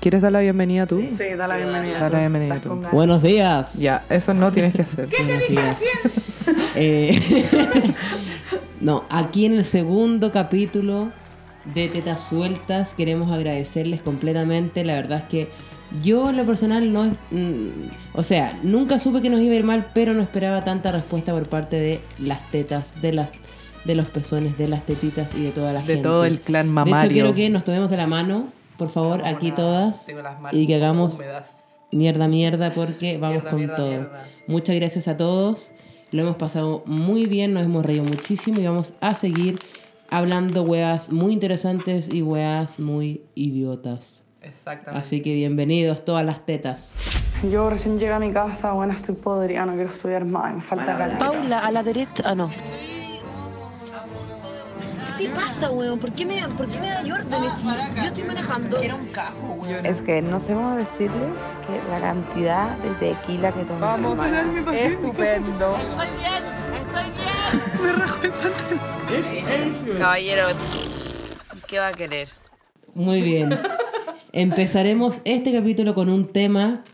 ¿Quieres dar la bienvenida tú? Sí, da la bienvenida. Da la bienvenida tú. Buenos días. Ya, eso no tienes que hacer. Buenos días. Eh, no, aquí en el segundo capítulo de Tetas Sueltas queremos agradecerles completamente. La verdad es que yo en lo personal no... mm, o sea, nunca supe que nos iba a ir mal, pero no esperaba tanta respuesta por parte de las tetas, de las de los pezones, de las tetitas y de toda la De gente. todo el clan De mamario. hecho, quiero que nos tomemos de la mano, por favor, aquí todas, y que hagamos mierda, mierda, porque vamos Mierda, con mierda, todo. mierda. Muchas gracias a todos. Lo hemos pasado muy bien, nos hemos reído muchísimo y vamos a seguir hablando weas muy interesantes y weas muy idiotas. Exactamente. Así que bienvenidos todas las tetas. Yo recién llegué a mi casa, bueno, estoy podrida, no quiero estudiar más, me falta calma. Paula, a la derecha. Ah, no. ¿Qué te pasa, weón? ¿Por qué me, por qué me da órdenes si yo estoy manejando? Es que no sé cómo decirles que la cantidad de tequila que tomé. Vamos, estupendo. Caballero, ¿qué va a querer? Muy bien. Empezaremos este capítulo con un tema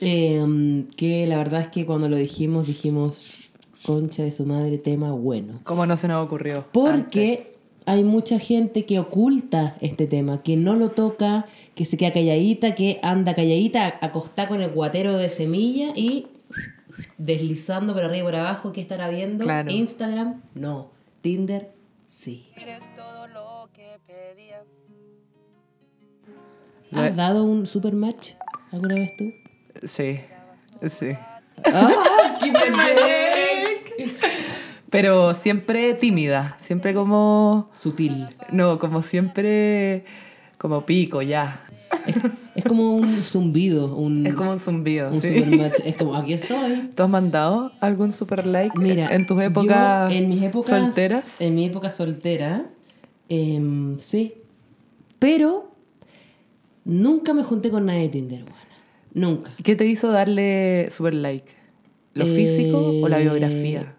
eh, que la verdad es que cuando lo dijimos, dijimos, concha de su madre, tema bueno. ¿Cómo no se nos ocurrió? Porque hay mucha gente que oculta este tema, que no lo toca, que se queda calladita, que anda calladita, acostada con el guatero de semilla y deslizando por arriba y por abajo. ¿Qué estará viendo? Claro. Instagram, no. Tinder, sí. Lo- ¿Has dado un super match alguna vez tú? Sí, sí. ¡Ah! ¡Qué pendejo! Pero siempre tímida, siempre como... Sutil. No, como siempre... Como pico, ya. Es como un zumbido, un, Es como un zumbido, un sí. Es como, aquí estoy. ¿Tú has mandado algún super like Mira, en tus épocas yo en mis épocas solteras? En mi época soltera, em, sí. Pero nunca me junté con nadie de Tinder, buena. Nunca. ¿Qué te hizo darle super like? ¿Lo Eh, físico o la biografía?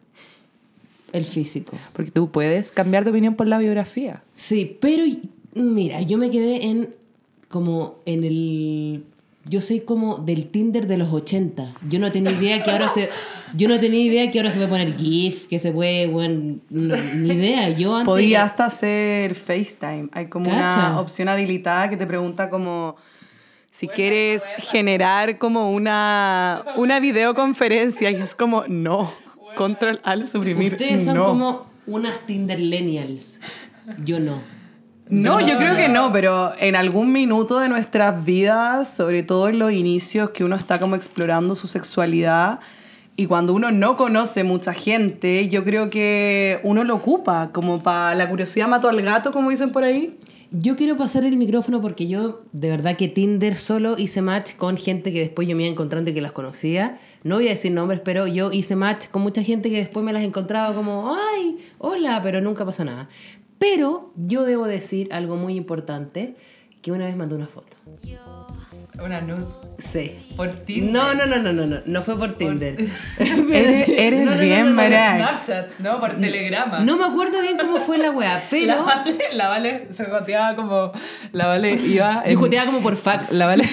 El físico. Porque tú puedes cambiar de opinión por la biografía. Sí, pero mira, yo me quedé en como en el yo soy como del Tinder de los 80. Yo no tenía idea que ahora se yo no tenía idea que ahora se puede poner GIF, que se puede, bueno, no, ni idea. Yo antes Podía hasta hacer FaceTime. Hay como Cacha. una opción habilitada que te pregunta como si quieres generar como una, una videoconferencia y es como no. Control al suprimir. Ustedes son no. como unas Tinderlenials. Yo no. No, Yo creo que no, pero en algún minuto de nuestras vidas, sobre todo en los inicios que uno está como explorando su sexualidad y cuando uno no conoce mucha gente, yo creo que uno lo ocupa como para la curiosidad mató al gato, como dicen por ahí. Yo quiero pasar el micrófono porque yo, de verdad que Tinder solo hice match con gente que después yo me iba encontrando y que las conocía. No voy a decir nombres, pero yo hice match con mucha gente que después me las encontraba como, ay, hola, pero nunca pasa nada. Pero yo debo decir algo muy importante, que una vez mandé una foto. Una nude. Sí. Por No, no, no, no, no, no, no fue por Tinder. Eres, eres No, no, bien, no. Snapchat, no, por telegrama. No me acuerdo bien cómo fue la weá, La pero Vale, la Vale se joteaba como. La Vale iba. yo joteaba como por fax. La Vale.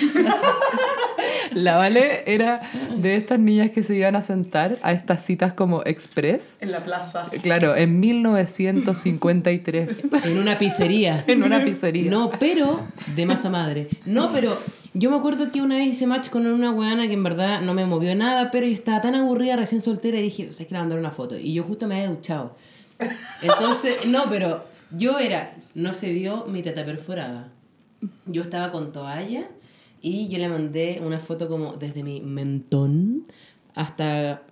La Vale era de estas niñas que se iban a sentar a estas citas como express. En la plaza. Claro, en 1953. En una pizzería. en una pizzería. No, pero de masa madre. No, pero yo me acuerdo que una vez hice match con una weana que en verdad no me movió nada, pero yo estaba tan aburrida recién soltera y dije, ¿sabes que le mandar una foto? Y yo justo me había duchado. Entonces, no, pero yo era, no se vio mi teta perforada. Yo estaba con toalla y yo le mandé una foto como desde mi mentón hasta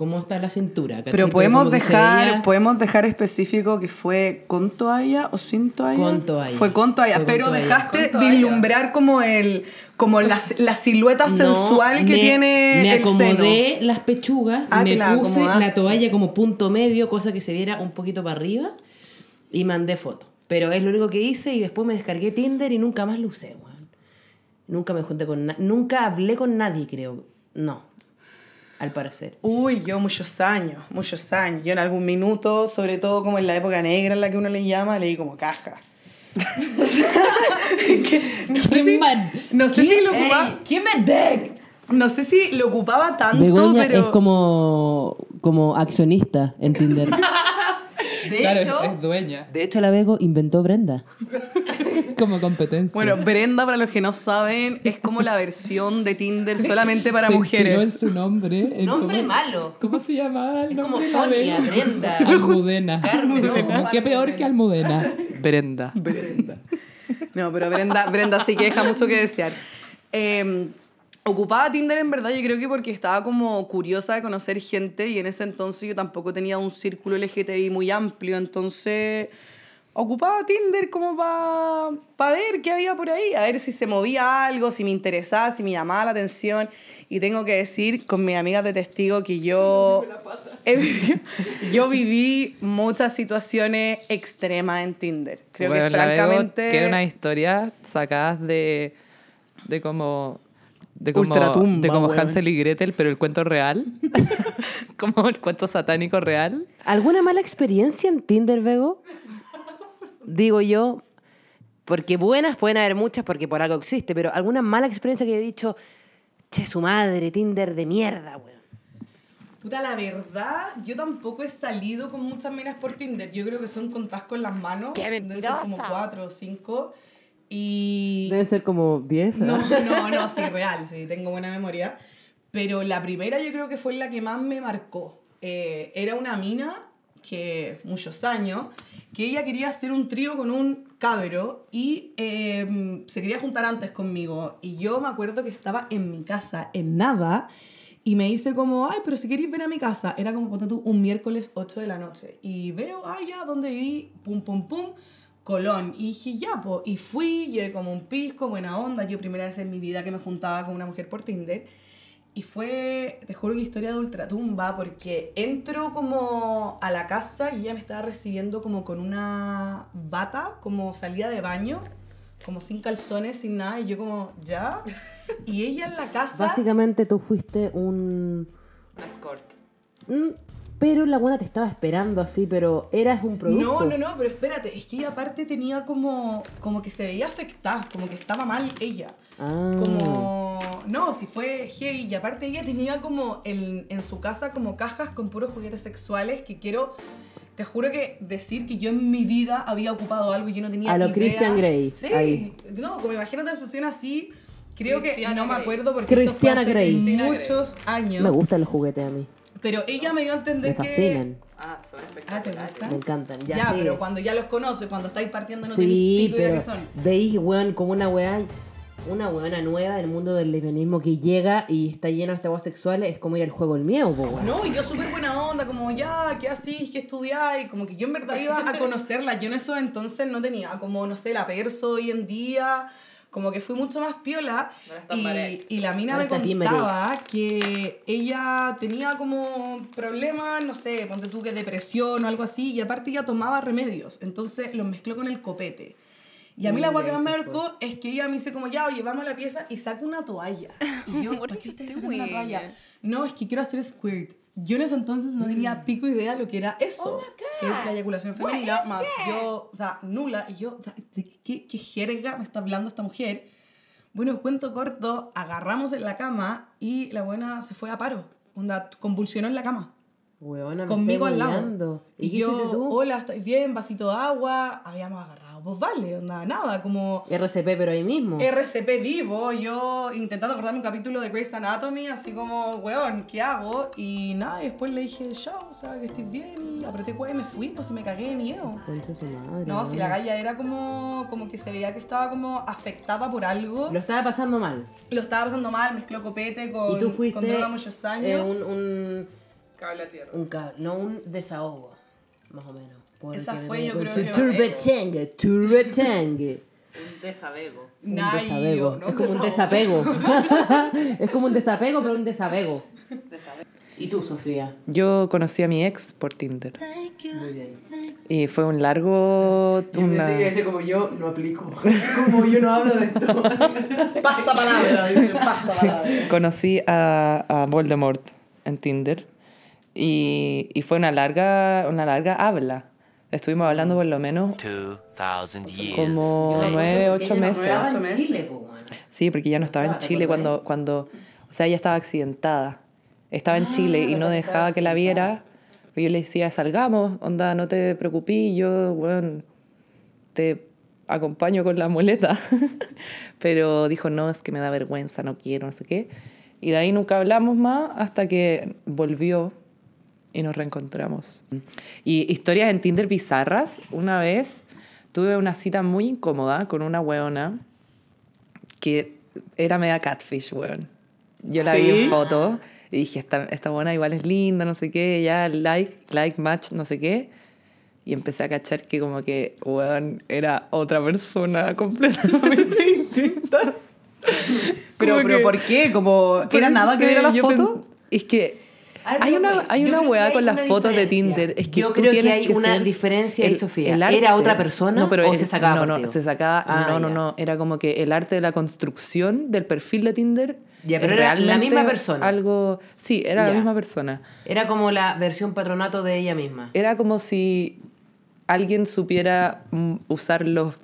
como hasta la cintura. ¿cachai? Pero podemos dejar, veía- podemos dejar específico que fue con toalla o sin toalla. Con toalla. Fue con toalla, Fue con pero toalla. dejaste Con toalla. vislumbrar como el como la, la silueta No, sensual que me- tiene Me el acomodé las pechugas, Ah, me puse acomodaste. la toalla como punto medio, cosa que se viera un poquito para arriba, y mandé foto. Pero es lo único que hice y después me descargué Tinder y nunca más lo usé, weón. Nunca me junté con nadie, nunca hablé con nadie, creo. No, al parecer. Uy, yo muchos años, muchos años. Yo en algún minuto, sobre todo como en la época negra en la que uno le llama, leí como caja. no sé ¿Quién si, man? no sé si lo ocupaba. Ey, ¿Quién me deck? No sé si lo ocupaba tanto, Begoña pero. es como, como accionista en Tinder. De claro, hecho, es dueña. De hecho, la Bego inventó Brenda. Como competencia. bueno, Brenda, para los que no saben, es como la versión de Tinder solamente para Se mujeres. su nombre. Nombre cómo- malo. ¿Cómo se llamaba el Es como nombre? Sonia? Brenda. Almudena. Carmen, no, Qué peor que Almudena. Brenda. No, pero Brenda, Brenda sí que deja mucho que desear. Eh, ocupaba Tinder en verdad, yo creo que porque estaba como curiosa de conocer gente y en ese entonces yo tampoco tenía un círculo LGTBI muy amplio, entonces ocupaba Tinder como para ver qué había por ahí, a ver si se movía algo, si me interesaba, si me llamaba la atención. Y tengo que decir con mis amigas de testigo que yo, he yo viví muchas situaciones extremas en Tinder. Creo Bueno, que francamente... Tiene unas historias sacadas de, de como... De como, Ultratumba, de como. Hansel y Gretel, pero el cuento real. como el cuento satánico real. ¿Alguna mala experiencia en Tinder, Bego? Digo yo, porque buenas pueden haber muchas porque por algo existe, pero alguna mala experiencia que he dicho, che, su madre, Tinder de mierda, weón. Puta, la verdad, yo tampoco he salido con muchas minas por Tinder. Yo creo que son contadas con las manos. ¡Qué Deben ser como cuatro o cinco. Y... Debe ser como 10. No, no, no, sí, real, sí, tengo buena memoria. Pero la primera yo creo que fue la que más me marcó. Eh, era una mina que, muchos años, que ella quería hacer un trío con un cabro y eh, se quería juntar antes conmigo. Y yo me acuerdo que estaba en mi casa, en nada, y me dice como, ay, pero si queréis ven a mi casa. Era como, ponte tú, un miércoles 8 de la noche. Y veo, ay, ya, ¿dónde viví? Pum, pum, pum. Colón. Y dije, ya, pues. Y fui, llegué como un pisco, buena onda. Yo primera vez en mi vida que me juntaba con una mujer por Tinder. Y fue, te juro que historia de ultratumba, porque entro como a la casa y ella me estaba recibiendo como con una bata, como salida de baño, como sin calzones, sin nada. Y yo como, ¿ya? Y ella en la casa... Básicamente tú fuiste un... Escort. Mm, Pero la buena te estaba esperando así, pero eras un producto. No, no, no, pero espérate, es que ella aparte tenía como, como que se veía afectada, como que estaba mal ella. Ah. Como, no, si fue heavy, y aparte ella tenía como en, en su casa como cajas con puros juguetes sexuales que quiero, te juro que decir que yo en mi vida había ocupado algo y yo no tenía A lo idea. Christian Grey, Sí, ahí. no, como imagínate una expresión así, creo que no me Grey. acuerdo porque Christiana esto fue hace Grey. Muchos años. Me gustan los juguetes a mí. Pero ella me dio a entender Me que... fascinan. Ah, son Ah, ¿te gusta? Me encantan. Ya, Ya, sí. pero cuando ya los conoces, cuando estáis partiendo no tenéis Sí, pico idea qué son. veis, weón, como una weá, una weona nueva del mundo del lesbianismo que llega y está lleno de weas sexuales, es como ir al juego el miedo, po, weón. No, y yo súper buena onda, como ya, ¿qué asís? ¿Qué estudiáis? Como que yo en verdad iba a conocerla. Yo en eso entonces no tenía como, no sé, la perso hoy en día. Como que fui mucho más piola. Y, la mina me contaba que ella tenía como problemas, no sé, ponte tú que depresión o algo así. Y aparte ella tomaba remedios. Entonces los mezcló con el copete. Y a mí la Mm, guay que más me marcó es que ella me dice como, ya, oye, vamos a la pieza y saca una toalla. Y yo, ¿para qué estás sacando una toalla? No, es que quiero hacer squirt. Yo en ese entonces no tenía pico idea lo que era eso, que es la eyaculación femenina, más yo, o sea, nula. Y yo, o sea, ¿de qué, qué jerga me está hablando esta mujer? Bueno, cuento corto, agarramos en la cama y la buena se fue a paro. Onda, convulsionó en la cama Weona, conmigo al lado. Y, qué yo, hola, ¿estáis bien? Vasito de agua. Habíamos agarrado, pues vale, onda, nada, como RCP, pero ahí mismo. RCP vivo, yo intentando acordarme un capítulo de Grey's Anatomy, así como, weón, ¿qué hago? Y nada, y después le dije, chao, o sea, que estés bien, y apreté cuál y me fui, pues y me cagué de miedo. Concha su madre. No, si la galla era como, como que se veía que estaba como afectada por algo. Lo estaba pasando mal. Lo estaba pasando mal, mezcló copete con, y tú con fuiste droga muchos años. eh, un, un, Cable a tierra. un ca- no un desahogo, más o menos. Esa fue, yo creo que- Turbetengue, turbetengue. Un desabego. Un desapego. ¿no? Es como un desapego. es como un desapego, pero un desapego. ¿Y tú, Sofía? Yo conocí a mi ex por Tinder. Muy bien. Y fue un largo... Una... como yo no aplico. como yo no hablo de esto. Pasa palabra, dice, pasa palabra. Conocí a, a Voldemort en Tinder y, y fue una larga, una larga habla. Estuvimos hablando por lo menos 2,000 years. como nueve, ocho meses. Sí, porque ya no estaba en ¿te Chile cuando, cuando, o sea, ella estaba accidentada. Estaba en Chile y no dejaba que la viera. Pero yo le decía, salgamos, onda, no te preocupes, yo, bueno, te acompaño con la muleta. Pero dijo, no, es que me da vergüenza, no quiero, no sé qué. Y de ahí nunca hablamos más hasta que volvió y nos reencontramos. Y historias en Tinder bizarras. Una vez tuve una cita muy incómoda con una weona que era media catfish, weón. Yo la vi ¿Sí? en foto y dije, esta, esta buena igual es linda, no sé qué, ya like, like, match, no sé qué. Y empecé a cachar que como que, weón, era otra persona completamente distinta. Pero, pero que- ¿por qué? Como, ¿Era nada que ver a la foto? Es que Ay, hay una, hay una weá hay con las una fotos de. Tinder. Es que Yo tú creo que tienes hay que una ser diferencia ahí, Sofía. el ¿Era arte. otra persona no, pero o el- se sacaba No, no, partido? se sacaba. Ah, no, no, no. Era como que el arte de la construcción del perfil de Tinder. Ya, pero era la misma persona. Algo. Sí, era Ya. la misma persona. Era como la versión patronato de ella misma. Era como si alguien supiera mm, usar los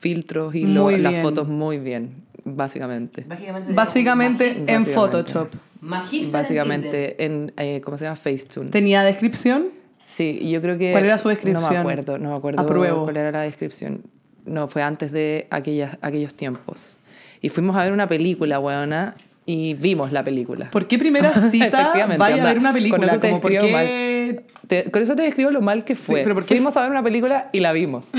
filtros y lo- las fotos muy bien, básicamente. Básicamente, Básicamente en Básicamente. Photoshop. Magista en Básicamente en, eh, ¿cómo se llama? Facetune. ¿Tenía descripción? Sí, yo creo que... ¿Cuál era su No descripción? me acuerdo, no me acuerdo Apruebo. cuál era la descripción. No, fue antes de aquellas, aquellos tiempos. Y fuimos a ver una película, weona, y vimos la película. ¿Por qué primera cita Efectivamente, vaya a onda, ver una película? Con eso te Como, ¿por describo mal. qué? Te- con eso te describo lo mal que fue. pero ¿por qué? Fuimos a ver una película y la vimos.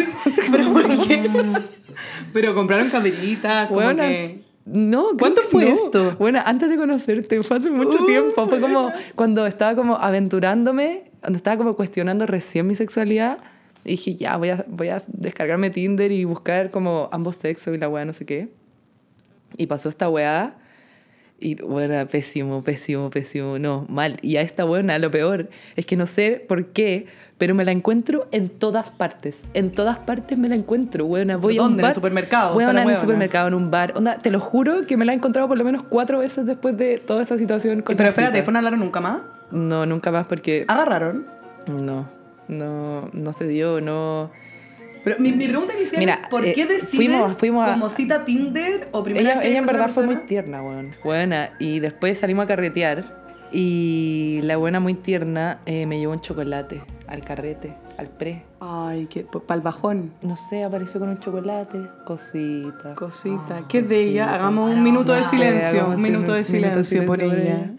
¿Pero por qué? Pero compraron capelitas, como Weona, que... No, ¿Cuánto fue no. esto? Bueno, antes de conocerte, fue hace mucho Uh. tiempo. Fue como cuando estaba como aventurándome, cuando estaba como cuestionando recién mi sexualidad. y dije, ya, voy a, voy a descargarme Tinder y buscar como ambos sexos y la weá, no sé qué. Y pasó esta weá. Y bueno, pésimo, pésimo, pésimo. No, mal. Y a esta buena, lo peor es que no sé por qué, pero me la encuentro en todas partes. En todas partes me la encuentro, buena. Voy a un ¿Dónde? ¿En el bar. supermercado? Weona, en el weona. supermercado, en un bar. Onda, te lo juro que me la he encontrado por lo menos cuatro veces después de toda esa situación con Pero la espérate. ¿después no hablaron nunca más? No, nunca más porque... ¿Agarraron? No, no, no se dio, no... Pero mi, mi pregunta inicial Mira, es ¿por eh, qué decides fuimos- fuimos a- como cita Tinder o primera Ella, ella en verdad fue muy tierna, weón. Buena. Y después salimos a carretear y la buena muy tierna eh, me llevó un chocolate al carrete, al pre. Ay, que para el bajón. No sé, apareció con un chocolate, cosita. Cosita. ¿Qué es de ella? Hagamos un minuto de silencio. Un minuto de silencio por silencio por ella. ella.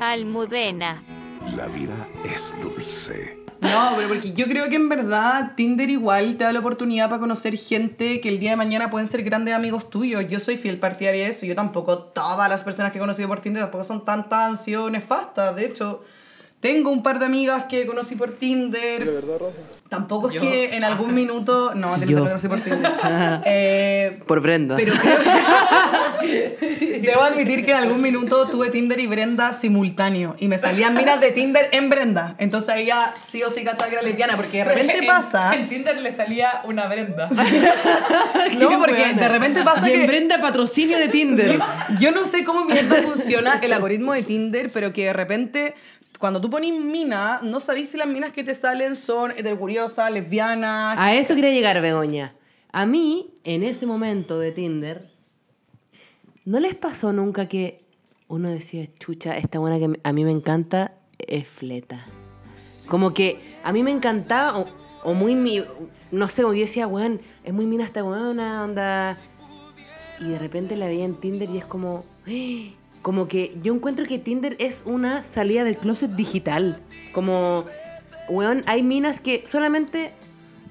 Almudena. La vida es dulce. No, pero porque yo creo que en verdad Tinder igual te da la oportunidad para conocer gente que el día de mañana pueden ser grandes amigos tuyos. Yo soy fiel partidaria de eso. Yo tampoco, todas las personas que he conocido por Tinder tampoco son tan, tan sido nefastas. De hecho, tengo un par de amigas que conocí por Tinder. ¿De verdad, Rosa? Tampoco es que en algún minuto... No, te lo conocí por Tinder. Eh, Por Brenda. pero creo que- Debo admitir que en algún minuto tuve Tinder y Brenda simultáneo. Y me salían miras de Tinder en Brenda. Entonces ahí ya sí o sí cachaba que era lesbiana. Porque de repente pasa. En Tinder le salía una Brenda. No, porque de repente pasa Y en que. Brenda patrocinio de Tinder. Yo no sé cómo mierda funciona el algoritmo de Tinder, pero que de repente. Cuando tú pones mina, no sabéis si las minas que te salen son heterocuriosas, lesbianas. A eso quería llegar, Begoña. A mí, en ese momento de Tinder, ¿no les pasó nunca que uno decía, chucha, esta buena que a mí me encanta es fleta? Como que a mí me encantaba, o, o muy, no sé, como yo decía, weón, es muy mina esta buena, onda. Y de repente la veía en Tinder y es como, ¡eh! Como que yo encuentro que Tinder es una salida del closet digital. Como, weón, hay minas que solamente,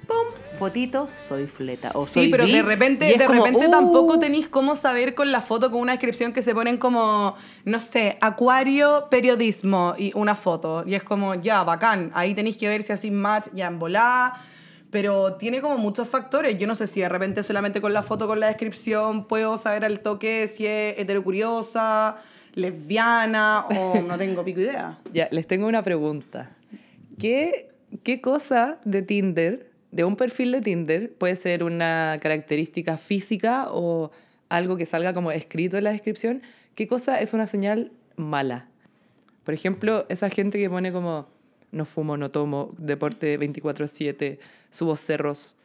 pum, fotito, soy fleta. O Sí, soy pero de repente, de como, repente uh, tampoco tenéis cómo saber con la foto con una descripción que se ponen como, no sé, acuario, periodismo y una foto. Y es como, ya, bacán. Ahí tenéis que ver si así match ya en volá. Pero tiene como muchos factores. Yo no sé si de repente solamente con la foto, con la descripción, puedo saber al toque si es heterocuriosa, lesbiana o no tengo pico idea. Ya, les tengo una pregunta. ¿Qué, ¿Qué cosa de Tinder, de un perfil de Tinder, puede ser una característica física o algo que salga como escrito en la descripción, ¿qué cosa es una señal mala? Por ejemplo, esa gente que pone como no fumo, no tomo, deporte 24/7, subo cerros,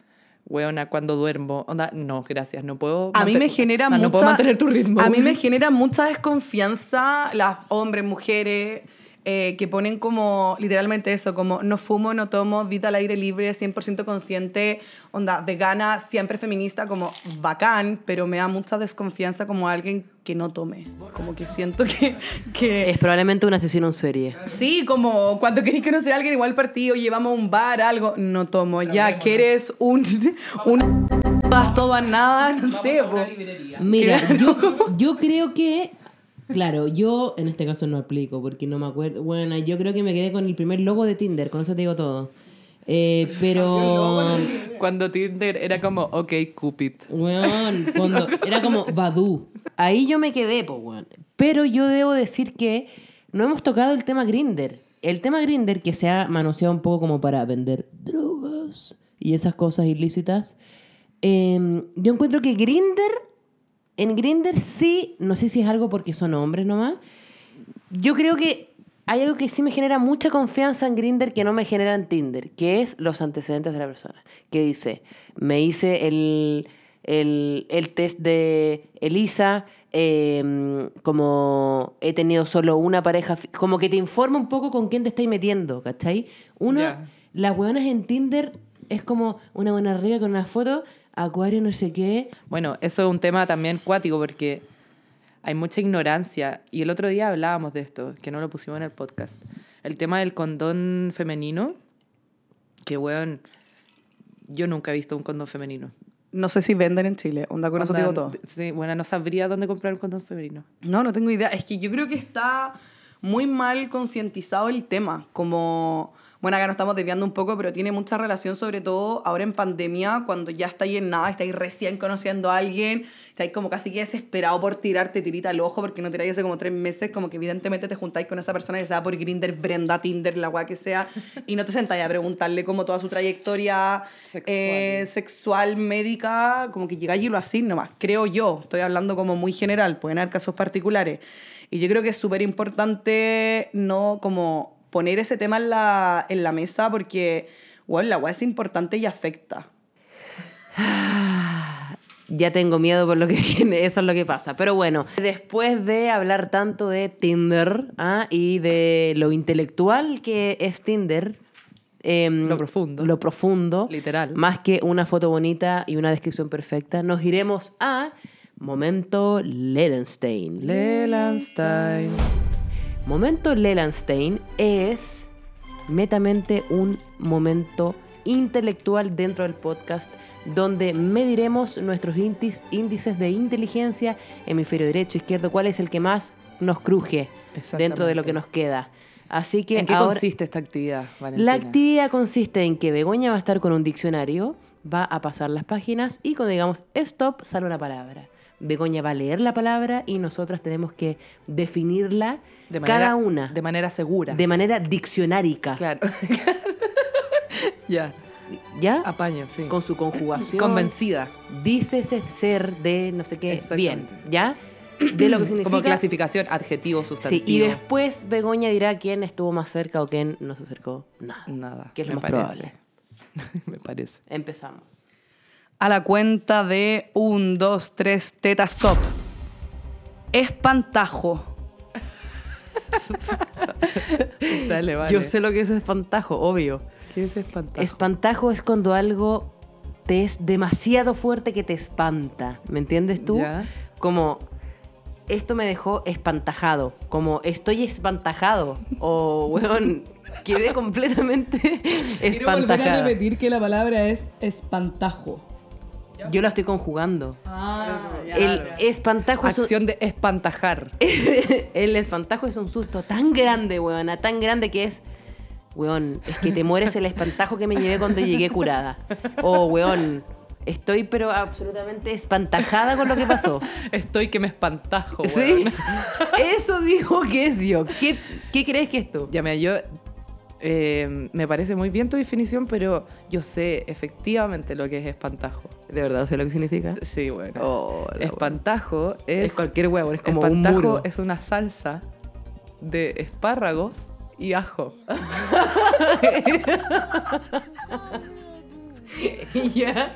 weona, cuando duermo. Onda, no, gracias, no puedo... A mí me genera no, mucha... No puedo mantener tu ritmo. A mí me genera mucha desconfianza las hombres, mujeres, eh, que ponen como literalmente eso, como no fumo, no tomo, vida al aire libre, 100% consciente, onda vegana, siempre feminista, como bacán, pero me da mucha desconfianza como alguien que no tome. Como que siento que... que Es probablemente un asesino en serie. Sí, como cuando queréis conocer a alguien igual partido, llevamos a un bar, algo, no tomo, ya que eres un... un todas, todas, nada, no sé. po. Mira, Claro. yo, yo creo que. Claro, yo en este caso no aplico porque no me acuerdo. Bueno, yo creo que me quedé con el primer logo de Tinder, con eso te digo todo. Eh, pero. Cuando Tinder era como, ok, Cupid. Weón, cuando era como Badu. Ahí yo me quedé, pues, weón. Pero yo debo decir que no hemos tocado el tema Grinder. El tema Grinder que se ha manoseado un poco como para vender drogas y esas cosas ilícitas. eh, yo encuentro que Grinder, en Grinder sí, no sé si es algo porque son hombres nomás. Yo creo que hay algo que sí me genera mucha confianza en Grinder que no me genera en Tinder, que es los antecedentes de la persona. Que dice, me hice el, el, el test de Elisa, eh, como he tenido solo una pareja, como que te informa un poco con quién te estáis metiendo, ¿cachai? Uno, Ya. las hueonas en Tinder es como una buena riga con una foto, acuario no sé qué, Bueno, eso es un tema también cuático porque hay mucha ignorancia. Y el otro día hablábamos de esto, que no lo pusimos en el podcast. El tema del condón femenino, que, weón, yo nunca he visto un condón femenino. No sé si venden en Chile, onda con eso digo todo. Sí, bueno, no sabría dónde comprar un condón femenino. No, no tengo idea. Es que yo creo que está muy mal concientizado el tema. Como, bueno, acá nos estamos desviando un poco, pero tiene mucha relación, sobre todo ahora en pandemia, cuando ya estáis en nada, estáis recién conociendo a alguien, estáis como casi que desesperado por tirarte tirita al ojo, porque no tiráis hace como tres meses, como que evidentemente te juntáis con esa persona que sea por Grinder, Brenda, Tinder, la weá que sea, y no te sentáis a preguntarle como toda su trayectoria Sexual. eh, sexual, médica, como que llegáis y lo así nomás, creo yo. Estoy hablando como muy general, pueden haber casos particulares. Y yo creo que es súper importante no como poner ese tema en la, en la mesa porque, bueno, la weá es importante y afecta. Ya tengo miedo por lo que viene, eso es lo que pasa. Pero bueno, después de hablar tanto de Tinder ¿ah? y de lo intelectual que es Tinder, em, Lo profundo. Lo profundo. Literal. Más que una foto bonita y una descripción perfecta, nos iremos a Momento Lelenstein. Lelandstein. Momento Lelandstein es netamente un momento intelectual dentro del podcast donde mediremos nuestros índices, de inteligencia, hemisferio derecho, izquierdo, cuál es el que más nos cruje dentro de lo que nos queda. Así que ¿En qué ahora- consiste esta actividad, Valentina? la actividad consiste en que Begoña va a estar con un diccionario, va a pasar las páginas y cuando digamos stop sale una palabra. Begoña va a leer la palabra y nosotras tenemos que definirla De manera- cada una De manera segura. de manera diccionárica. Claro. ya. ¿Ya? Apaño, sí. Con su conjugación. Convencida. Dícese ser de no sé qué. Bien. ¿Ya? De lo que significa. Como clasificación, adjetivo, Sí, sustantivo. y después Begoña dirá quién estuvo más cerca o quién no se acercó. Nada. Nada. ¿Qué es lo me más parece. probable? me parece. Empezamos. A la cuenta de un, dos, tres, teta stop. Espantajo. Dale, vale. Yo sé lo que es espantajo, obvio. ¿Qué es espantajo? Espantajo es cuando algo te es demasiado fuerte que te espanta. ¿Me entiendes tú? Ya. Como, esto me dejó espantajado. Como, estoy espantajado. O, weón, quedé completamente espantajada. que la palabra es espantajo. Yo la estoy conjugando. Ah, El espantajo es un, Acción de espantajar. el espantajo es un susto tan grande, weona, tan grande que es, weón, es que te mueres el espantajo que me llevé cuando llegué curada. O, weón, estoy pero absolutamente espantajada con lo que pasó. Estoy que me espantajo, ¿Sí? weón. Eso dijo que es yo. ¿Qué, qué crees que es tú? Ya, mira, yo... eh, me parece muy bien tu definición, pero yo sé efectivamente lo que es espantajo. ¿De verdad sé lo que significa? Sí, bueno. Oh, Espantajo es... Es cualquier huevo, es como espantajo es una salsa de espárragos y ajo. ya.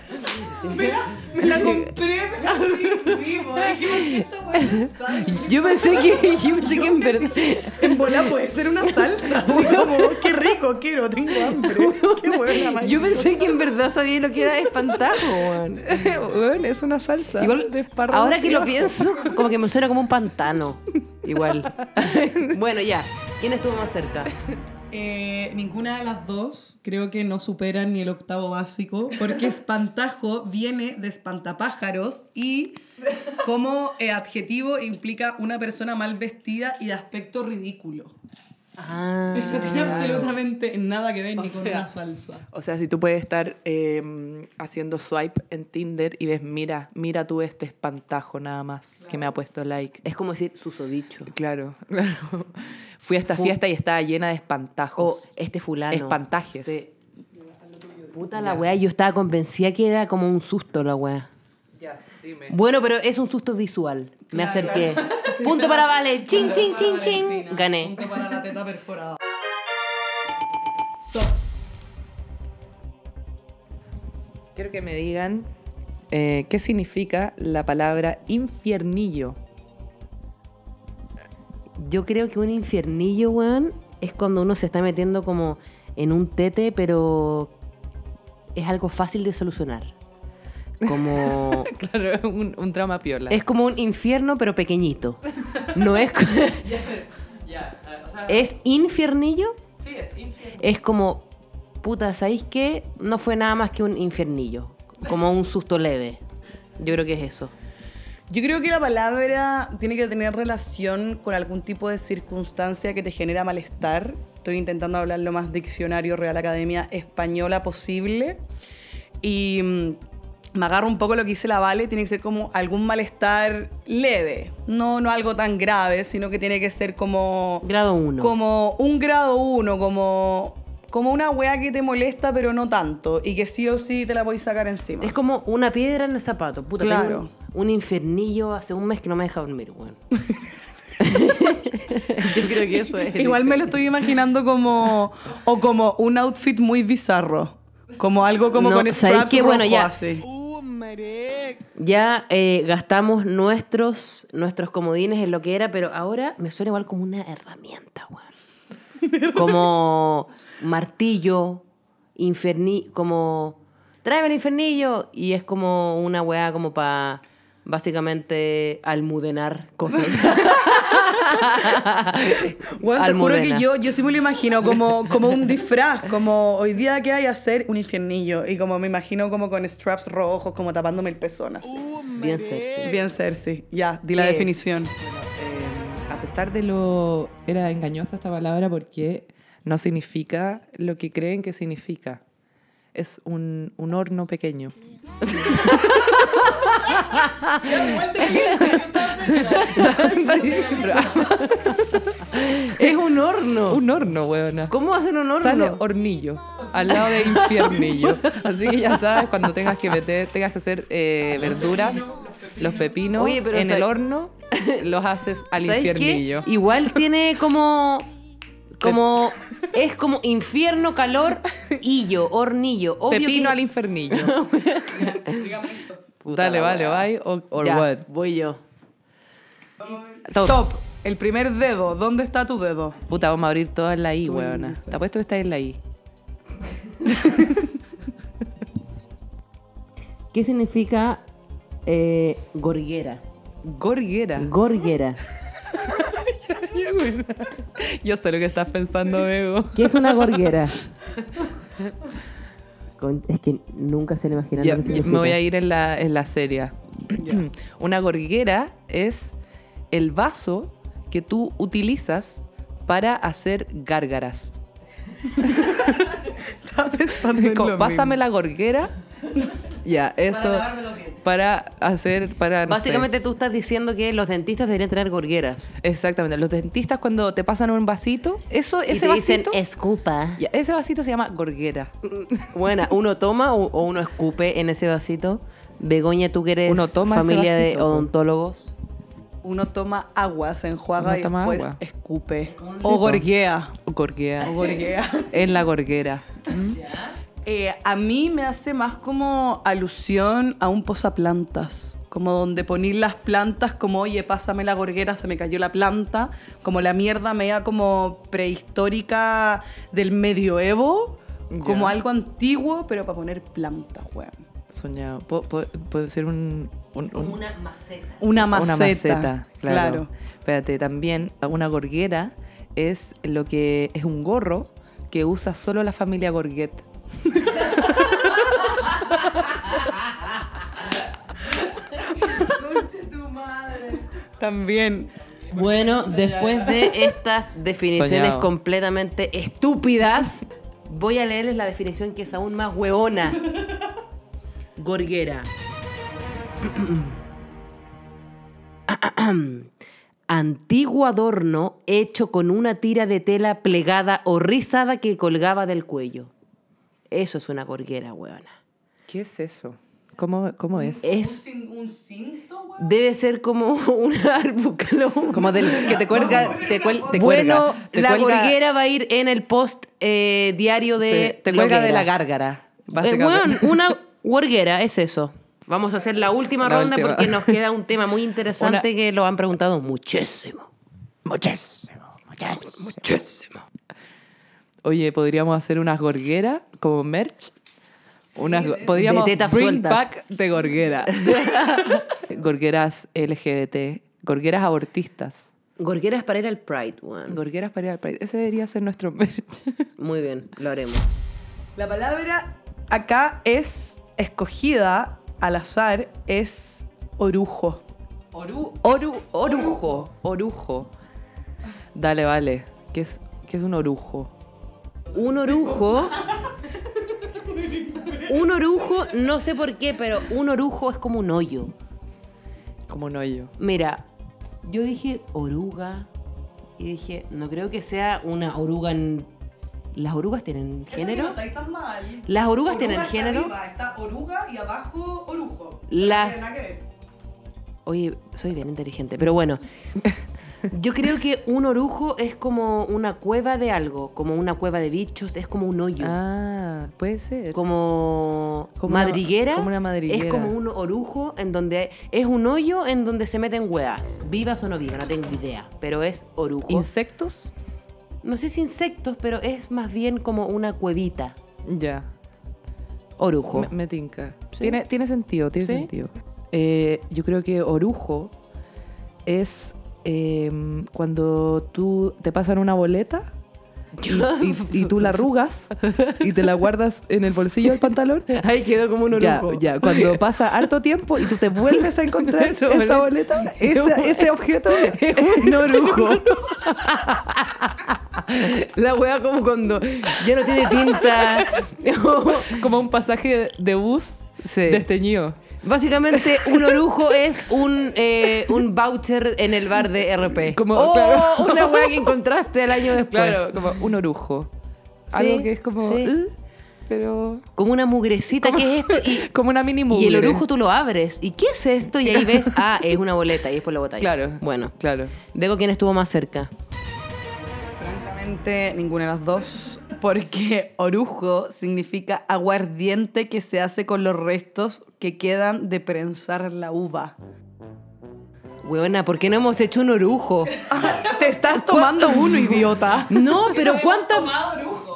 Me la compré, pero vivo. Dije, ¿por qué Yo pensé que, yo pensé que en verdad. En bola puede ser una salsa. Así como, qué rico, quiero, tengo hambre. Qué buena, Yo pensé que en verdad sabía lo que era espantajo, weón. Weón, es una salsa Igual, de ahora que lo pienso, como que me suena como un pantano. Igual. bueno, ya. ¿Quién estuvo más cerca? Eh, ninguna de las dos creo que no superan ni el octavo básico, porque espantajo viene de espantapájaros y como eh, adjetivo implica una persona mal vestida y de aspecto ridículo. Ah. No tiene absolutamente nada que ver ni con sea, una salsa. O sea, si tú puedes estar eh, haciendo swipe en Tinder y ves, mira, mira tú este espantajo nada más que me ha puesto like. Es como decir susodicho. Claro, claro. Fui a esta Fu- fiesta y estaba llena de O espantajos. este fulano. Espantajes. Sí. Puta la weá, yo estaba convencida que era como un susto la weá. Ya, dime. Bueno, pero es un susto visual. Me acerqué. Punto para Vale. Chin, chin, chin, chin. Gané. Punto para teta perforada. Stop. Quiero que me digan eh, qué significa la palabra infiernillo. Yo creo que un infiernillo, weón, es cuando uno se está metiendo como en un tete, pero es algo fácil de solucionar. Como. Claro, un, un trauma piola. es como un infierno, pero pequeñito. No es. ¿Es infiernillo? sí, es infierno. Es como. Puta, ¿sabéis qué? No fue nada más que un infiernillo. Como un susto leve. Yo creo que es eso. Yo creo que la palabra tiene que tener relación con algún tipo de circunstancia que te genera malestar. Estoy intentando hablar lo más diccionario Real Academia Española posible. Y mm, me agarro un poco lo que dice la Vale, tiene que ser como algún malestar leve, no, no algo tan grave, sino que tiene que ser como... Grado 1. Como un grado uno, como, como una weá que te molesta pero no tanto y que sí o sí te la podéis sacar encima. Es como una piedra en el zapato. Puta, Claro. un, un infernillo hace un mes que no me deja dormir, weón. Yo creo que eso es. Igual me lo estoy imaginando como. O como un outfit muy bizarro. Como algo como No, con ¿sabéis straps qué? Bueno, ya. así. Ya eh, gastamos nuestros, nuestros comodines en lo que era, pero ahora me suena igual como una herramienta, weón. Como martillo, inferni, como tráeme el infernillo y es como una weá como para básicamente almudenar cosas. Bueno, te juro que yo, yo sí me lo imagino como, como un disfraz, como hoy día que hay a hacer un infiernillo. Y como me imagino como con straps rojos, como tapándome el pezón así. Bien sexy. Bien Cersei. Ya, di la definición. Eh, a pesar de lo... Era engañosa esta palabra porque no significa lo que creen que significa. Es un, un horno pequeño. Es un horno. Un horno, weona. ¿Cómo hacen un horno? Sale hornillo al lado de infiernillo. Así que ya sabes, cuando tengas que meter, tengas que hacer eh, verduras, los pepinos Oye, en el horno, los haces al infiernillo. Igual tiene como. Como. Es como infierno, calor, hillo, hornillo. Obvio Pepino que- al infernillo. Puta Dale, vale, bye. O or Ya, what. Voy yo. Stop. El primer dedo. ¿Dónde está tu dedo? Puta, vamos a abrir todas la I, weona. Te apuesto que está en la I. ¿Qué significa eh, gorguera? Gorguera. Gorguera. Yo sé lo que estás pensando, Bego. ¿Qué es una gorguera? Con- es que nunca se le imagina Ya, lo que ya, significa. me voy a ir en la, en la serie. Una gorguera es el vaso que tú utilizas para hacer gárgaras. Como, Pásame la gorguera. Ya, eso. Para hacer. Para, no sé. Básicamente tú estás diciendo que los dentistas deberían tener gorgueras. Exactamente. Los dentistas, cuando te pasan un vasito, eso, y ese te dicen, vasito. escupa. ya, ese vasito se llama gorguera. Bueno, uno toma o, o uno escupe en ese vasito. Begoña, tú que eres Uno toma ese familia de vasito, odontólogos. Uno toma agua, se enjuaga Uno y toma después agua. escupe. O gorguea. O gorguea. En la gorguera. Eh, a mí me hace más como alusión a un posaplantas. Como donde poner las plantas, como, oye, pásame la gorguera, se me cayó la planta. Como la mierda media como prehistórica del medioevo. Como algo antiguo, pero para poner plantas, weón. Soñado. Puede ser un, un- un- Una maceta. Una maceta. Una maceta, claro. Claro. Espérate, también una gorguera es lo que es un gorro que usa solo la familia Gorguet. También. Bueno, después de estas definiciones Soñado. completamente estúpidas, voy a leerles la definición que es aún más hueona. Gorguera. Antiguo adorno hecho con una tira de tela plegada o rizada que colgaba del cuello. Eso es una gorguera, huevona. ¿Qué es eso? ¿Cómo, cómo es? Es, Un cinto, weón. debe ser como una búscalo. Como del que te cuelga, te, cuel- te bueno, cuelga. Te la cuelga- gorguera va a ir en el post eh, diario de. sí, te lo cuelga de la gárgara. Eh, una gorguera es eso. Vamos a hacer la última La ronda última. porque nos queda un tema muy interesante Una- que lo han preguntado muchísimo. Muchísimo. Muchísimo. Oye, podríamos hacer unas gorgueras como merch. Unas, podríamos De tetas bring sueltas. back de gorguera. gorgueras LGBT, gorgueras abortistas. Gorgueras para ir al Pride, weón. Gorgueras para ir al Pride. Ese debería ser nuestro merch. Muy bien, lo haremos. La palabra acá es escogida al azar, es orujo. Oru, oru, orujo. Orujo. Dale, vale. ¿Qué es, qué es un orujo? Un orujo. Un orujo, no sé por qué, pero un orujo es como un hoyo. Como un hoyo. Mira, yo dije oruga y dije, no creo que sea una oruga en... ¿Las orugas tienen género? tan mal. ¿Las orugas tienen género? está oruga y abajo orujo. Las- Oye, soy bien inteligente, pero bueno. Yo creo que un orujo es como una cueva de algo, como una cueva de bichos, es como un hoyo. Ah, puede ser. como, Como una- madriguera. como una madriguera. Es como un orujo en donde es un hoyo en donde se meten hueas. Vivas o no vivas, no tengo idea. Pero es orujo. ¿Insectos? no sé si insectos, pero es más bien como una cuevita. Ya. Orujo. Me, me tinca. Sí. Tiene, tiene sentido, tiene Sí. sentido. Eh, yo creo que orujo es eh, cuando tú te pasan una boleta y, y- y tú la arrugas y te la guardas en el bolsillo del pantalón. Ahí quedó como un orujo. ya, cuando pasa harto tiempo y tú te vuelves a encontrar Esa boleta. boleta, ese, ese objeto Es un orujo. La wea como cuando ya no tiene tinta. como un pasaje de bus Sí. desteñido. Básicamente, un orujo es un, eh, un voucher en el bar de RP. Como- oh, claro. una wea que encontraste el año después. Claro, como un orujo. Sí, Algo que es como... sí. Pero... Como una mugrecita, ¿qué es esto? Y, Como una mini mugre. y el orujo tú lo abres. ¿Y qué es esto? Y ahí ves, ah, es una boleta. Y después lo botáis. Claro. Bueno, Claro. veo quién estuvo más cerca. Francamente, ninguna de las dos. Porque orujo significa aguardiente que se hace con los restos que quedan de prensar la uva. Weona, ¿por qué no hemos hecho un orujo? Te estás tomando uno, idiota. No, pero ¿cuántas?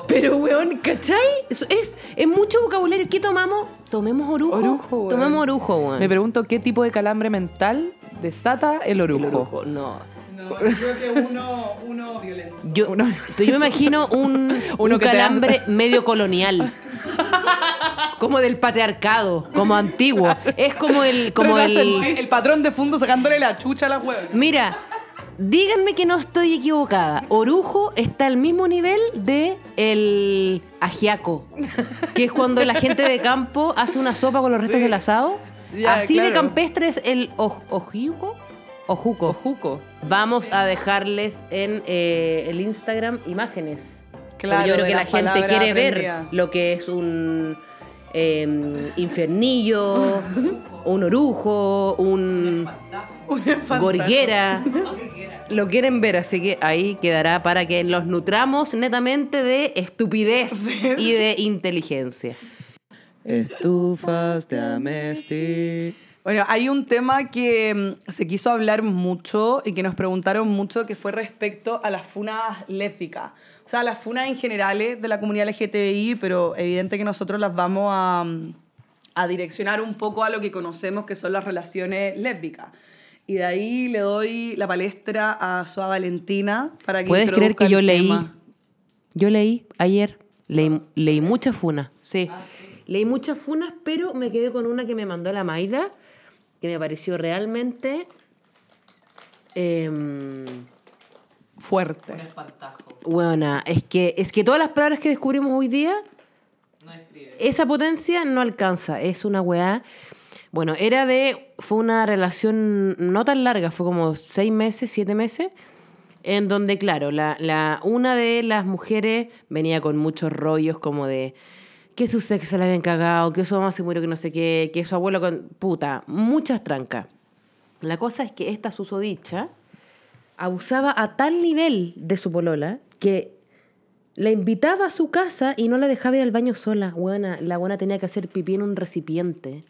Pero, weón, ¿cachai? Eso es, es mucho vocabulario. ¿Qué tomamos? Tomemos orujo. Orujo. Tomemos orujo, weón. Me pregunto qué tipo de calambre mental desata el orujo. El orujo, no. No, yo creo que uno, uno violento. Yo, pero yo me imagino un, Uno un calambre medio colonial. Como del patriarcado, como antiguo. Es como el. Como el, el el patrón de fondo sacándole la chucha a la huevas. mira, díganme que no estoy equivocada. Orujo está al mismo nivel de el ajiaco. Que es cuando la gente de campo hace una sopa con los restos Sí. del asado. Ya, Así de campestre es el oj- ojiuco. Ojuco. Ojuco. Vamos a dejarles en eh, el Instagram imágenes. Claro, Porque yo creo que la gente quiere ver lo que es un eh, infernillo, un orujo, un gorguera. Lo quieren ver, así que ahí quedará para que los nutramos netamente de estupidez y de inteligencia. Estufas de Amesti. Bueno, hay un tema que mm, se quiso hablar mucho y que nos preguntaron mucho que fue respecto a las funas lésbicas. O sea, las funas en generales de la comunidad LGTBI, pero evidente que nosotros las vamos a, mm, a direccionar un poco a lo que conocemos que son las relaciones lésbicas. Y de ahí le doy la palestra a Sua Valentina para que ¿Puedes creer que yo leí? tema. Yo leí ayer, leí, leí muchas funas, sí. Leí muchas funas, pero me quedé con una que me mandó la Maida, que me pareció realmente... em, Fuerte. Buena, es que, es que todas las palabras que descubrimos hoy día, esa potencia no alcanza. Es una weá. Bueno, era de. Fue una relación no tan larga, fue como seis meses, siete meses. En donde, claro, la, la, una de las mujeres venía con muchos rollos como de que su sexo se la habían cagado, que su mamá se murió, que no sé qué, que su abuelo con. puta, muchas trancas. La cosa es que esta susodicha abusaba a tal nivel de su polola que la invitaba a su casa y no la dejaba ir al baño sola. La buena tenía que hacer pipí en un recipiente.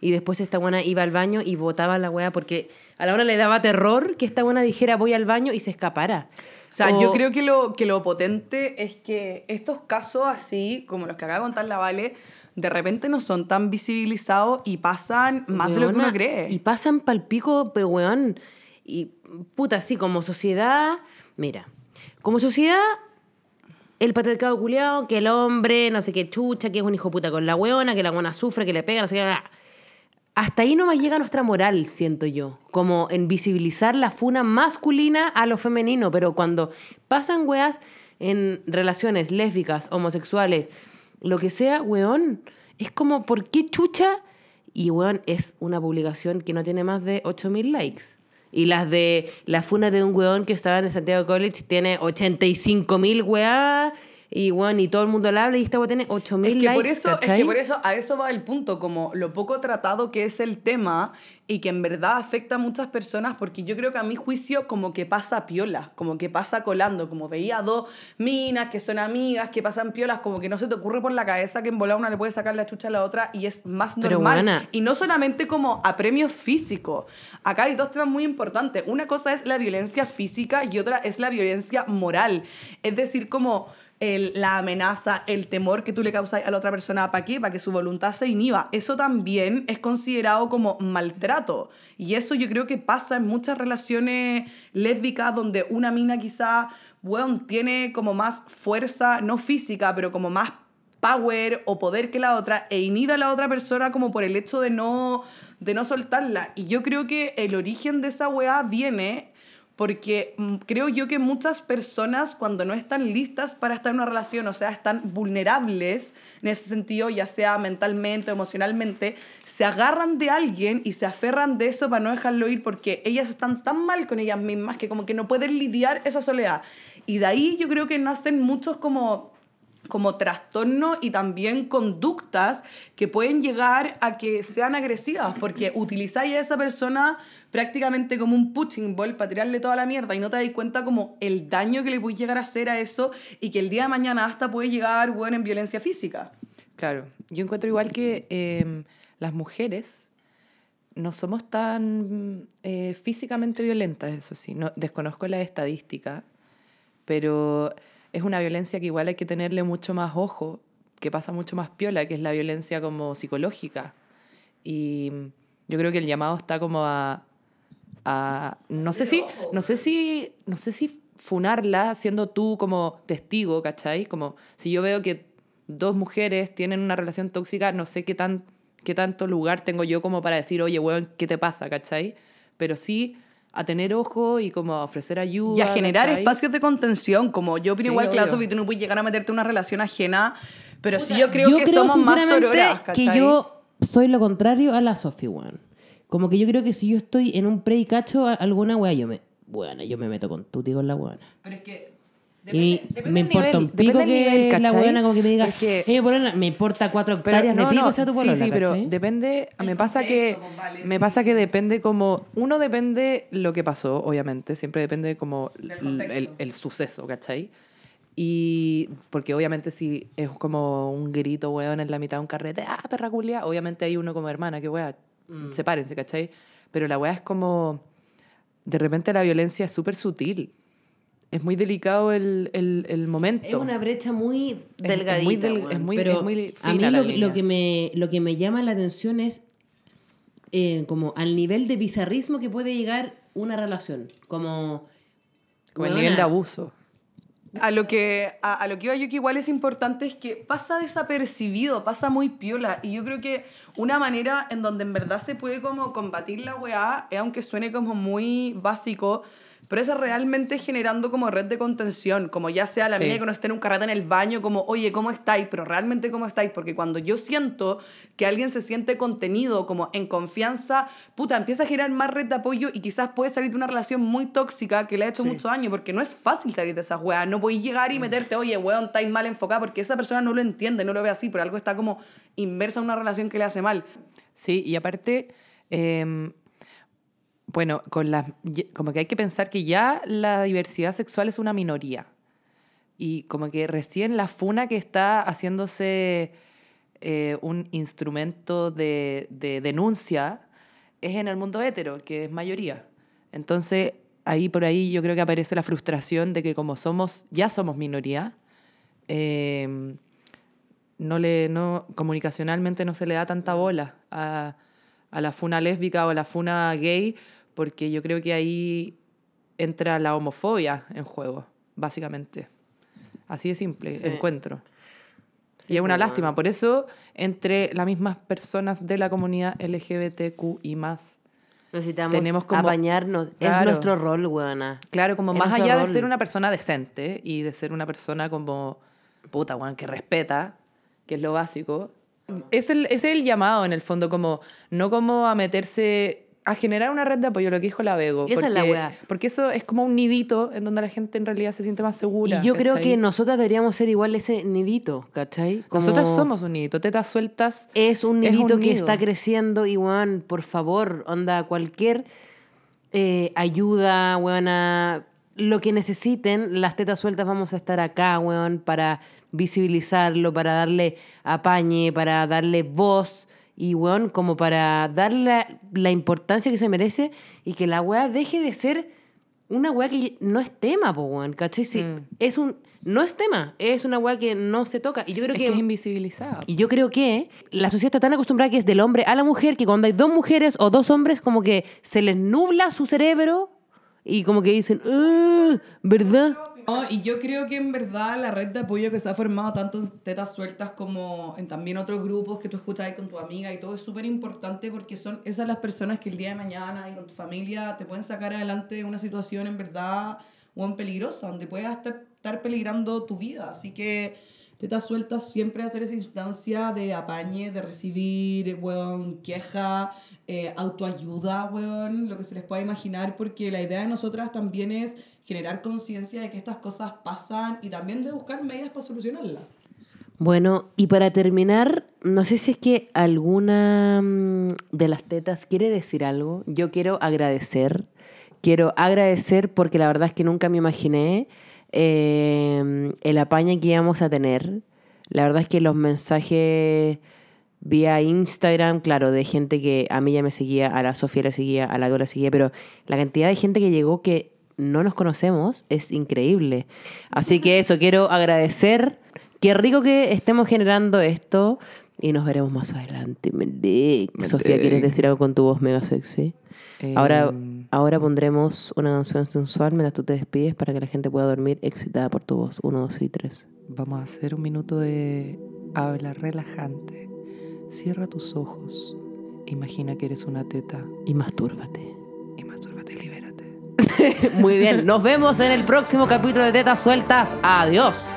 Y después esta buena iba al baño y botaba la weá porque a la hora le daba terror que esta buena dijera voy al baño y se escapara. O sea, yo creo que lo, que lo potente es que estos casos así, como los que acaba de contar la Vale, de repente no son tan visibilizados y pasan más de lo que Weona, uno cree. Y pasan pal pico, pero weón. Y puta, así como sociedad. Mira, como sociedad, el patriarcado culiado, que el hombre, no sé qué chucha, que es un hijo puta con la weona, que la weona sufre, que le pega, no sé qué. Hasta ahí nomás llega nuestra moral, siento yo. Como en visibilizar la funa masculina a lo femenino. Pero cuando pasan weas en relaciones lésbicas, homosexuales, lo que sea, weón, es como, ¿por qué chucha? Y weón, es una publicación que no tiene más de 8000 likes. Y las de la funa de un weón que estaba en Santiago College tiene 85.000 weá. Y weón, y todo el mundo la habla y esta weá tiene 8000 Es que, likes. por eso, es que por eso a eso va el punto, como lo poco tratado que es el tema y que en verdad afecta a muchas personas, porque yo creo que a mi juicio como que pasa piola, como que pasa colando, como veía dos minas que son amigas, que pasan piolas, como que no se te ocurre por la cabeza que en volar una le puede sacar la chucha a la otra y es más Pero, normal. buena. Y no solamente como a premios físicos. Acá hay dos temas muy importantes. Una cosa es la violencia física y otra es la violencia moral. Es decir, como el- la amenaza, el temor que tú le causas a la otra persona, ¿para qué? Para que su voluntad se inhiba. Eso también es considerado como maltrato. Y eso yo creo que pasa en muchas relaciones lésbicas donde una mina quizá, bueno, tiene como más fuerza, no física, pero como más power o poder que la otra e inhibe a la otra persona como por el hecho de no, de no soltarla. Y yo creo que el origen de esa weá viene porque mm, creo yo que muchas personas cuando no están listas para estar en una relación, o sea, están vulnerables en ese sentido, ya sea mentalmente o emocionalmente, se agarran de alguien y se aferran de eso para no dejarlo ir porque ellas están tan mal con ellas mismas que como que no pueden lidiar esa soledad. Y de ahí yo creo que nacen muchos como como trastornos y también conductas que pueden llegar a que sean agresivas, porque utilizáis a esa persona prácticamente como un punching ball para tirarle toda la mierda y no te das cuenta como el daño que le puede llegar a hacer a eso y que el día de mañana hasta puede llegar, bueno, en violencia física. Claro, yo encuentro igual que eh, las mujeres no somos tan eh, físicamente violentas, eso sí. No, desconozco la estadística, pero es una violencia que igual hay que tenerle mucho más ojo, que pasa mucho más piola, que es la violencia como psicológica. Y yo creo que el llamado está como a, a no sé si, no sé si, no sé si funarla siendo tú como testigo, ¿cachai? Como si yo veo que dos mujeres tienen una relación tóxica, no sé qué tan qué tanto lugar tengo yo como para decir, oye, weón, ¿qué te pasa, cachai? Pero sí a tener ojo y como a ofrecer ayuda. Y a generar ¿cachai? espacios de contención, como yo opino Sí, igual que la. Sofi, tú no puedes llegar a meterte en una relación ajena, pero sí yo creo Yo que creo somos más sororas, ¿cachai? que yo soy lo contrario a la Sophie, weón. Como que yo creo que si yo estoy en un pre y cacho alguna weá, yo me... Bueno, yo me meto con tuti con la weona. Pero es que y depende me importa nivel, un pico depende que nivel, la ¿cachai? buena como que me diga, Es que- "Eh, polola, me importa cuatro Pero hectáreas de no, pico no, sea tu sí, polola, sí, pero ¿cachai? depende, me pasa que pues, vale, me sí. pasa que depende como uno depende lo que pasó, obviamente, siempre depende como el, el- el suceso, ¿cachai? Y porque obviamente si es como un grito, weón, en la mitad de un carrete, ah, perra culia, obviamente hay uno como hermana, que weá, Mm. sepárense, ¿cachai? Pero la weá es como, de repente la violencia es súper sutil. Es muy delicado el, el, el momento. Es una brecha muy es delgadita, muy del- weón. es muy- pero es muy a mí fina la lo, lo que me, lo que me llama la atención es eh, como al nivel de bizarrismo que puede llegar una relación. Como... como el nivel de abuso. A lo que a, a lo que iba yo que igual es importante es que pasa desapercibido, pasa muy piola y yo creo que una manera en donde en verdad se puede como combatir la weá, es aunque suene como muy básico, pero es realmente generando como red de contención, como ya sea la Sí. mina que no esté en un carrete en el baño, como, oye, ¿cómo estáis? Pero realmente, ¿cómo estáis? Porque cuando yo siento que alguien se siente contenido, como en confianza, puta, empieza a generar más red de apoyo y quizás puede salir de una relación muy tóxica que le ha hecho Sí. mucho daño, porque no es fácil salir de esas weas. No podéis llegar y meterte, oye, weón, estáis mal enfocada, porque esa persona no lo entiende, no lo ve así, pero algo está como inversa en una relación que le hace mal. Sí, y aparte, em, bueno, con ye- como que hay que pensar que ya la diversidad sexual es una minoría. Y como que recién la funa que está haciéndose eh, un instrumento de, de denuncia es en el mundo hetero, que es mayoría. Entonces, ahí por ahí yo creo que aparece la frustración de que como somos, ya somos minoría, em, no le, no, comunicacionalmente no se le da tanta bola a, a la funa lésbica o a la funa gay, porque yo creo que ahí entra la homofobia en juego, básicamente. Así de simple, encuentro. y es una pues, lástima. Por eso, entre las mismas personas de la comunidad LGBTQ y más, Necesitamos tenemos como- apañarnos. Es Claro. nuestro rol, weona. Claro, como Es más allá de rol. ser una persona decente y de ser una persona como puta, weón, que respeta, que es lo básico. Es el, es el llamado en el fondo, como no como a meterse a generar una red de apoyo, lo que dijo la Bego. Esa es porque, la weá. porque eso es como un nidito en donde la gente en realidad se siente más segura. Y yo creo que nosotras deberíamos ser igual ese nidito, ¿cachai? Como- Nosotros somos un nidito, tetas sueltas. Es un es un nidito que nido. está creciendo y, weón, por favor, onda, cualquier eh, ayuda, weona, lo que necesiten, las tetas sueltas vamos a estar acá, weón, para visibilizarlo, para darle apañe, para darle voz y, weón, como para darle la, la importancia que se merece y que la weá deje de ser una weá que no es tema, po, weón, ¿cachai? Sí, Mm. es un... No es tema, es una weá que no se toca. Y yo creo Es que... que es invisibilizada. Y yo creo que la sociedad está tan acostumbrada que es del hombre a la mujer que cuando hay dos mujeres o dos hombres como que se les nubla su cerebro y como que dicen, "Ah, ¿verdad? No, y yo creo que en verdad la red de apoyo que se ha formado tanto en tetas sueltas como en también otros grupos que tú escuchas ahí con tu amiga y todo es súper importante porque son esas las personas que el día de mañana y con tu familia te pueden sacar adelante de una situación en verdad o peligrosa, donde puedas estar, estar peligrando tu vida. Así que tetas sueltas siempre hacer esa instancia de apañe, de recibir, weón, queja, eh, autoayuda, weón, lo que se les pueda imaginar, porque la idea de nosotras también es generar conciencia de que estas cosas pasan y también de buscar medidas para solucionarlas. Bueno, y para terminar, no sé si es que alguna mm, de las tetas quiere decir algo. Yo quiero agradecer. Quiero agradecer porque la verdad es que nunca me imaginé eh, el apañe que íbamos a tener. La verdad es que los mensajes vía Instagram, claro, de gente que a mí ya me seguía, a la Sofía la seguía, a la Dora la seguía, pero la cantidad de gente que llegó que no nos conocemos es increíble. Así que eso, quiero agradecer. Qué rico que estemos generando esto y nos veremos más adelante. Mendic. Sofía, ¿quieres decir algo con tu voz mega sexy? Ahora, Em, ahora pondremos una canción sensual mientras tú te despides para que la gente pueda dormir excitada por tu voz. Uno, dos y tres. Vamos a hacer un minuto de habla relajante. Cierra tus ojos. Imagina que eres una teta Y mastúrbate. y mastúrbate, libérate. Muy bien, nos vemos en el próximo capítulo de Tetas Sueltas. Adiós.